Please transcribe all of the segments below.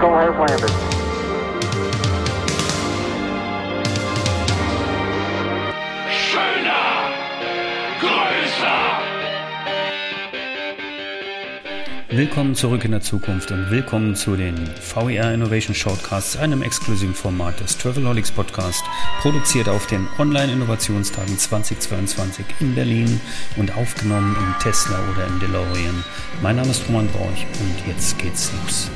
Eagle has landed. Schöner, größer. Willkommen zurück in der Zukunft und willkommen zu den VER Innovation Shortcasts, einem exklusiven Format des Travelholics Podcast, produziert auf den Online-Innovationstagen 2022 in Berlin und aufgenommen im Tesla oder im DeLorean. Mein Name ist Roman Borch und jetzt geht's los.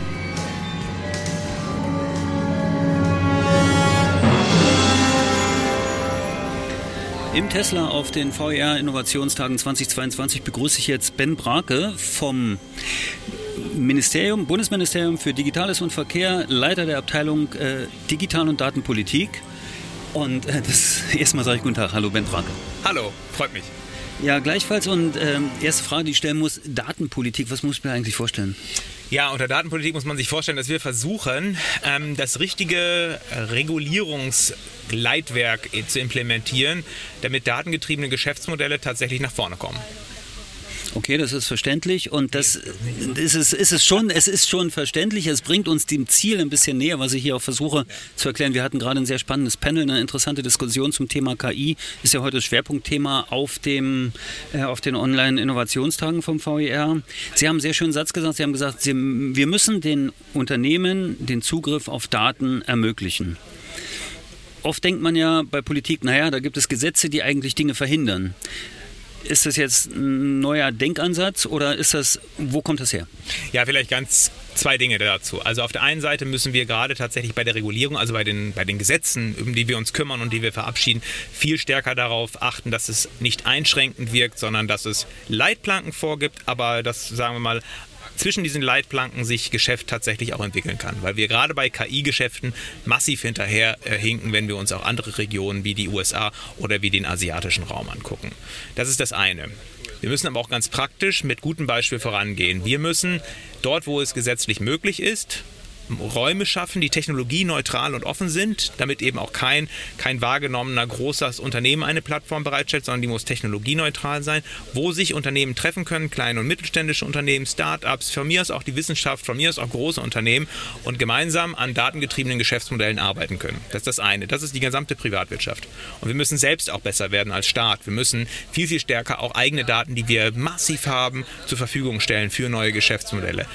Im Tesla auf den VR Innovationstagen 2022 begrüße ich jetzt Ben Brake vom Ministerium, Bundesministerium für Digitales und Verkehr, Leiter der Abteilung äh, Digital- und Datenpolitik. Und äh, das erstmal sage ich guten Tag. Hallo Ben Brake. Hallo, freut mich. Ja, gleichfalls. Und ähm, erste Frage, die ich stellen muss, Datenpolitik, was muss ich mir eigentlich vorstellen? Ja, unter Datenpolitik muss man sich vorstellen, dass wir versuchen, ähm, das richtige Regulierungsleitwerk äh, zu implementieren, damit datengetriebene Geschäftsmodelle tatsächlich nach vorne kommen. Okay, das ist verständlich und das ist es, ist es schon, es ist schon verständlich. Es bringt uns dem Ziel ein bisschen näher, was ich hier auch versuche zu erklären. Wir hatten gerade ein sehr spannendes Panel, eine interessante Diskussion zum Thema KI. Ist ja heute das Schwerpunktthema auf dem, äh, auf den Online-Innovationstagen vom VER. Sie haben einen sehr schönen Satz gesagt. Sie haben gesagt, Sie, wir müssen den Unternehmen den Zugriff auf Daten ermöglichen. Oft denkt man ja bei Politik, naja, da gibt es Gesetze, die eigentlich Dinge verhindern. Ist das jetzt ein neuer Denkansatz oder ist das, wo kommt das her? Ja, vielleicht ganz zwei Dinge dazu. Also auf der einen Seite müssen wir gerade tatsächlich bei der Regulierung, also bei den, bei den Gesetzen, um die wir uns kümmern und die wir verabschieden, viel stärker darauf achten, dass es nicht einschränkend wirkt, sondern dass es Leitplanken vorgibt, aber das, sagen wir mal, zwischen diesen Leitplanken sich Geschäft tatsächlich auch entwickeln kann. Weil wir gerade bei KI-Geschäften massiv hinterher äh, wenn wir uns auch andere Regionen wie die USA oder wie den asiatischen Raum angucken. Das ist das eine. Wir müssen aber auch ganz praktisch mit gutem Beispiel vorangehen. Wir müssen dort, wo es gesetzlich möglich ist, Räume schaffen, die technologieneutral und offen sind, damit eben auch kein, kein wahrgenommener großes Unternehmen eine Plattform bereitstellt, sondern die muss technologieneutral sein, wo sich Unternehmen treffen können, kleine und mittelständische Unternehmen, Start-ups, von mir aus auch die Wissenschaft, von mir aus auch große Unternehmen und gemeinsam an datengetriebenen Geschäftsmodellen arbeiten können. Das ist das eine. Das ist die gesamte Privatwirtschaft. Und wir müssen selbst auch besser werden als Staat. Wir müssen viel, viel stärker auch eigene Daten, die wir massiv haben, zur Verfügung stellen für neue Geschäftsmodelle.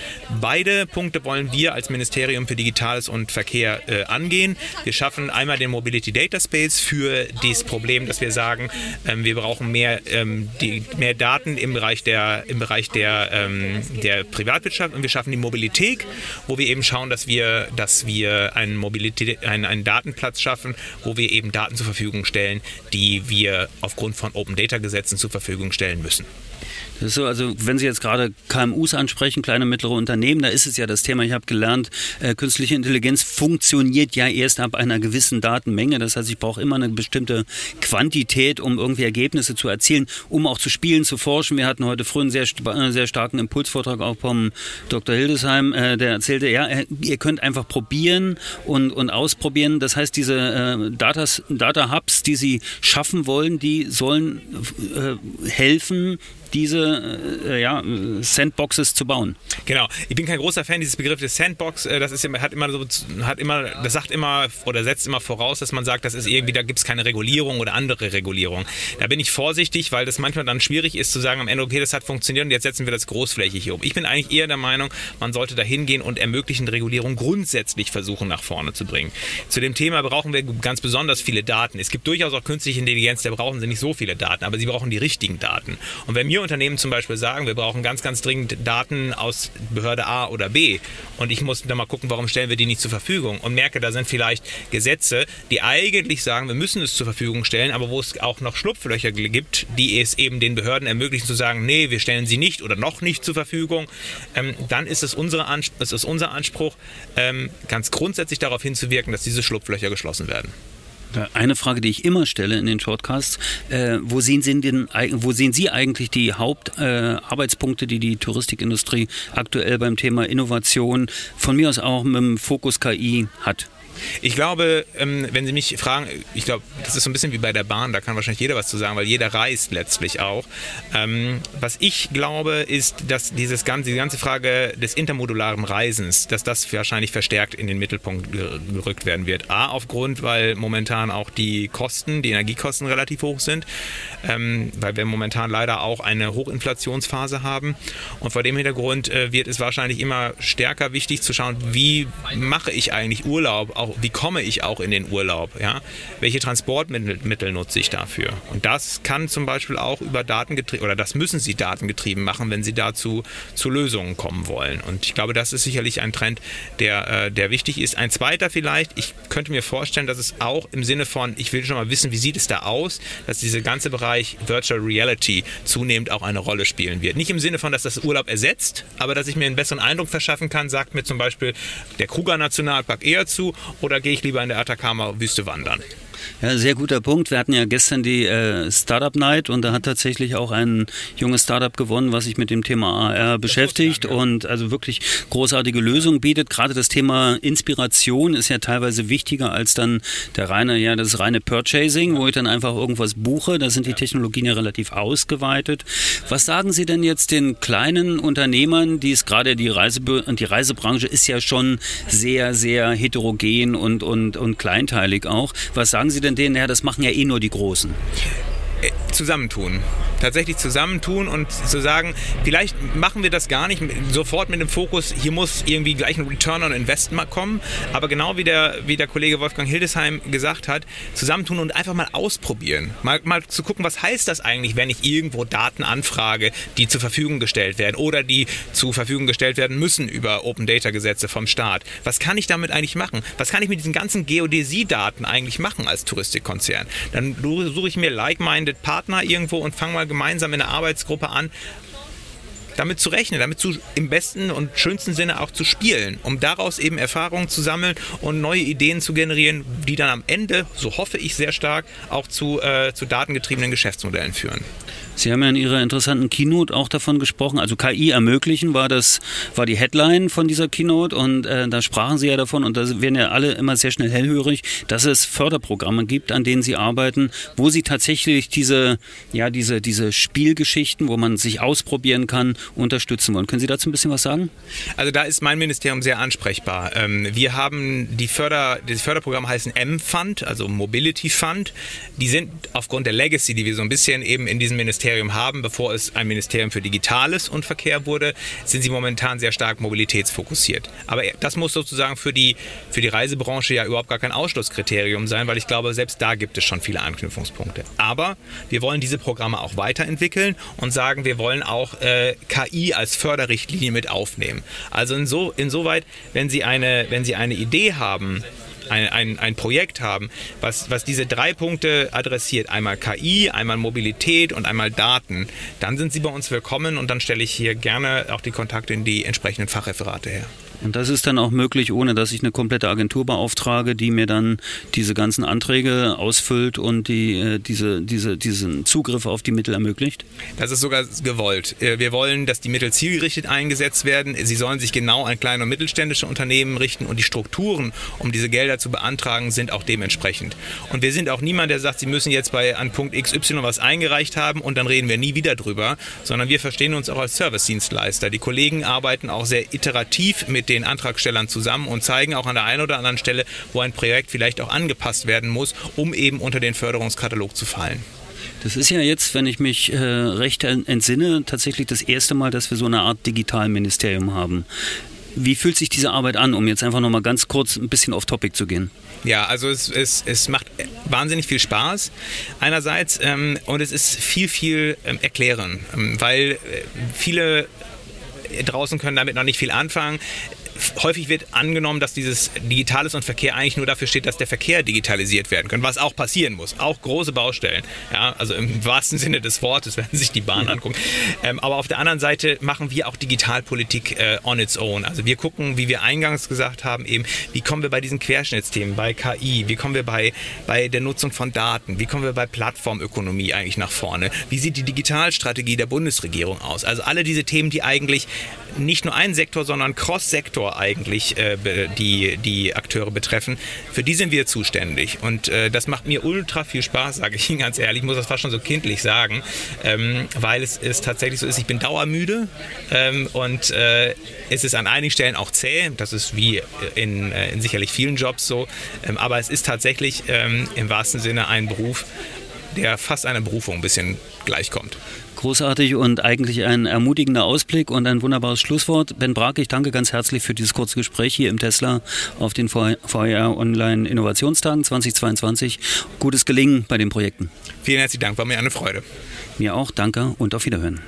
Beide Punkte wollen wir als Ministerium Ministerium für Digitales und Verkehr äh, angehen. Wir schaffen einmal den Mobility Data Space für das Problem, dass wir sagen, ähm, wir brauchen mehr, ähm, die, mehr Daten im Bereich, der, im Bereich der, ähm, der Privatwirtschaft und wir schaffen die Mobilität, wo wir eben schauen, dass wir, dass wir einen, Mobilität, einen, einen Datenplatz schaffen, wo wir eben Daten zur Verfügung stellen, die wir aufgrund von Open Data Gesetzen zur Verfügung stellen müssen. Das ist so, also wenn Sie jetzt gerade KMUs ansprechen, kleine und mittlere Unternehmen, da ist es ja das Thema, ich habe gelernt, äh, künstliche Intelligenz funktioniert ja erst ab einer gewissen Datenmenge. Das heißt, ich brauche immer eine bestimmte Quantität, um irgendwie Ergebnisse zu erzielen, um auch zu spielen, zu forschen. Wir hatten heute früh einen sehr, äh, sehr starken Impulsvortrag auch vom Dr. Hildesheim, äh, der erzählte, ja, äh, ihr könnt einfach probieren und, und ausprobieren. Das heißt, diese äh, Datas, Data Hubs, die Sie schaffen wollen, die sollen äh, helfen, diese äh, ja, Sandboxes zu bauen. Genau. Ich bin kein großer Fan dieses Begriffs des Sandbox. Äh, das ist hat immer so, hat immer, das sagt immer oder setzt immer voraus, dass man sagt, das ist irgendwie, da gibt es keine Regulierung oder andere Regulierung. Da bin ich vorsichtig, weil das manchmal dann schwierig ist zu sagen am Ende, okay, das hat funktioniert und jetzt setzen wir das großflächig hier um. Ich bin eigentlich eher der Meinung, man sollte da hingehen und ermöglichende Regulierung grundsätzlich versuchen nach vorne zu bringen. Zu dem Thema brauchen wir ganz besonders viele Daten. Es gibt durchaus auch künstliche Intelligenz, da brauchen sie nicht so viele Daten, aber sie brauchen die richtigen Daten. Und wenn mir Unternehmen zum Beispiel sagen, wir brauchen ganz, ganz dringend Daten aus Behörde A oder B. Und ich muss dann mal gucken, warum stellen wir die nicht zur Verfügung? Und merke, da sind vielleicht Gesetze, die eigentlich sagen, wir müssen es zur Verfügung stellen, aber wo es auch noch Schlupflöcher gibt, die es eben den Behörden ermöglichen zu sagen, nee, wir stellen sie nicht oder noch nicht zur Verfügung, ähm, dann ist es, unsere es ist unser Anspruch, ähm, ganz grundsätzlich darauf hinzuwirken, dass diese Schlupflöcher geschlossen werden. Eine Frage, die ich immer stelle in den Shortcasts, äh, wo, sehen Sie denn, wo sehen Sie eigentlich die Hauptarbeitspunkte, äh, die die Touristikindustrie aktuell beim Thema Innovation von mir aus auch mit dem Fokus KI hat? Ich glaube, ähm, wenn Sie mich fragen, ich glaube, das ist so ein bisschen wie bei der Bahn, da kann wahrscheinlich jeder was zu sagen, weil jeder reist letztlich auch. Ähm, was ich glaube, ist, dass dieses ganze, die ganze Frage des intermodularen Reisens, dass das wahrscheinlich verstärkt in den Mittelpunkt gerückt werden wird. A, aufgrund, weil momentan auch die Kosten, die Energiekosten relativ hoch sind, ähm, weil wir momentan leider auch eine Hochinflationsphase haben. Und vor dem Hintergrund äh, wird es wahrscheinlich immer stärker wichtig zu schauen, wie mache ich eigentlich Urlaub, auch wie komme ich auch in den Urlaub, ja? Welche Transportmittel nutze ich dafür? Und das kann zum Beispiel auch über Datengetrieben, oder das müssen Sie datengetrieben machen, wenn Sie dazu zu Lösungen kommen wollen. Und ich glaube, das ist sicherlich ein Trend, der, äh, der wichtig ist. Ein zweiter vielleicht, ich könnte mir vorstellen, dass es auch im Sinne von, ich will schon mal wissen, wie sieht es da aus, dass dieser ganze Bereich Virtual Reality zunehmend auch eine Rolle spielen wird. Nicht im Sinne von, dass das Urlaub ersetzt, aber dass ich mir einen besseren Eindruck verschaffen kann, sagt mir zum Beispiel der Kruger Nationalpark eher zu oder gehe ich lieber in der Atacama-Wüste wandern? Ja, sehr guter Punkt. Wir hatten ja gestern die äh, Startup Night und da hat tatsächlich auch ein junges Startup gewonnen, was sich mit dem Thema AR beschäftigt sagen, ja. und also wirklich großartige Lösungen bietet. Gerade das Thema Inspiration ist ja teilweise wichtiger als dann der reine, ja, das reine Purchasing, wo ich dann einfach irgendwas buche. Da sind die Technologien ja relativ ausgeweitet. Was sagen Sie denn jetzt den kleinen Unternehmern, die es gerade die Reise die Reisebranche ist ja schon sehr, sehr heterogen und, und, und kleinteilig auch. Was sagen Sie denn denen, ja, das machen ja eh nur die Großen? Zusammentun tatsächlich zusammentun und zu sagen, vielleicht machen wir das gar nicht sofort mit dem Fokus, hier muss irgendwie gleich ein Return on Investment kommen, aber genau wie der, wie der Kollege Wolfgang Hildesheim gesagt hat, zusammentun und einfach mal ausprobieren. Mal, mal zu gucken, was heißt das eigentlich, wenn ich irgendwo Daten anfrage, die zur Verfügung gestellt werden oder die zur Verfügung gestellt werden müssen über Open Data Gesetze vom Staat. Was kann ich damit eigentlich machen? Was kann ich mit diesen ganzen Geodäsie-Daten eigentlich machen als Touristikkonzern? Dann suche ich mir like-minded Partner irgendwo und fange mal gemeinsam in der Arbeitsgruppe an, damit zu rechnen, damit zu, im besten und schönsten Sinne auch zu spielen, um daraus eben Erfahrungen zu sammeln und neue Ideen zu generieren, die dann am Ende, so hoffe ich sehr stark, auch zu, äh, zu datengetriebenen Geschäftsmodellen führen. Sie haben ja in Ihrer interessanten Keynote auch davon gesprochen, also KI ermöglichen war das, war die Headline von dieser Keynote und äh, da sprachen Sie ja davon und da werden ja alle immer sehr schnell hellhörig, dass es Förderprogramme gibt, an denen Sie arbeiten, wo Sie tatsächlich diese, ja, diese, diese Spielgeschichten, wo man sich ausprobieren kann, unterstützen wollen. Können Sie dazu ein bisschen was sagen? Also da ist mein Ministerium sehr ansprechbar. Ähm, wir haben die Förder, das Förderprogramm heißen M-Fund, also Mobility Fund. Die sind aufgrund der Legacy, die wir so ein bisschen eben in diesem Ministerium haben, bevor es ein Ministerium für Digitales und Verkehr wurde, sind sie momentan sehr stark mobilitätsfokussiert. Aber das muss sozusagen für die, für die Reisebranche ja überhaupt gar kein Ausschlusskriterium sein, weil ich glaube, selbst da gibt es schon viele Anknüpfungspunkte. Aber wir wollen diese Programme auch weiterentwickeln und sagen, wir wollen auch äh, KI als Förderrichtlinie mit aufnehmen. Also inso, insoweit, wenn Sie eine, wenn Sie eine Idee haben, ein, ein, ein Projekt haben, was, was diese drei Punkte adressiert, einmal KI, einmal Mobilität und einmal Daten, dann sind Sie bei uns willkommen und dann stelle ich hier gerne auch die Kontakte in die entsprechenden Fachreferate her. Und das ist dann auch möglich, ohne dass ich eine komplette Agentur beauftrage, die mir dann diese ganzen Anträge ausfüllt und die, äh, diese, diese, diesen Zugriff auf die Mittel ermöglicht? Das ist sogar gewollt. Äh, wir wollen, dass die Mittel zielgerichtet eingesetzt werden. Sie sollen sich genau an kleine und mittelständische Unternehmen richten und die Strukturen, um diese Gelder zu beantragen, sind auch dementsprechend. Und wir sind auch niemand, der sagt, Sie müssen jetzt bei an Punkt XY was eingereicht haben und dann reden wir nie wieder drüber, sondern wir verstehen uns auch als Service-Dienstleister. Die Kollegen arbeiten auch sehr iterativ mit den Antragstellern zusammen und zeigen auch an der einen oder anderen Stelle, wo ein Projekt vielleicht auch angepasst werden muss, um eben unter den Förderungskatalog zu fallen. Das ist ja jetzt, wenn ich mich äh, recht entsinne, tatsächlich das erste Mal, dass wir so eine Art Digitalministerium haben. Wie fühlt sich diese Arbeit an, um jetzt einfach nochmal ganz kurz ein bisschen auf Topic zu gehen? Ja, also es, es, es macht wahnsinnig viel Spaß einerseits ähm, und es ist viel, viel ähm, erklären, ähm, weil äh, viele draußen können damit noch nicht viel anfangen häufig wird angenommen, dass dieses Digitales und Verkehr eigentlich nur dafür steht, dass der Verkehr digitalisiert werden kann, was auch passieren muss. Auch große Baustellen. Ja, also im wahrsten Sinne des Wortes, wenn Sie sich die Bahn angucken. Ähm, aber auf der anderen Seite machen wir auch Digitalpolitik äh, on its own. Also wir gucken, wie wir eingangs gesagt haben, eben, wie kommen wir bei diesen Querschnittsthemen, bei KI, wie kommen wir bei, bei der Nutzung von Daten, wie kommen wir bei Plattformökonomie eigentlich nach vorne, wie sieht die Digitalstrategie der Bundesregierung aus. Also alle diese Themen, die eigentlich nicht nur ein Sektor, sondern Cross-Sektor Eigentlich äh, die, die Akteure betreffen. Für die sind wir zuständig. Und äh, das macht mir ultra viel Spaß, sage ich Ihnen ganz ehrlich. Ich muss das fast schon so kindlich sagen, ähm, weil es ist tatsächlich so ist, ich bin dauermüde ähm, und äh, es ist an einigen Stellen auch zäh. Das ist wie in, äh, in sicherlich vielen Jobs so. Ähm, aber es ist tatsächlich ähm, im wahrsten Sinne ein Beruf, der fast einer Berufung ein bisschen gleichkommt. Großartig und eigentlich ein ermutigender Ausblick und ein wunderbares Schlusswort. Ben Brake, ich danke ganz herzlich für dieses kurze Gespräch hier im Tesla auf den VR Online Innovationstagen 2022. Gutes Gelingen bei den Projekten. Vielen herzlichen Dank, war mir eine Freude. Mir auch, danke und auf Wiederhören.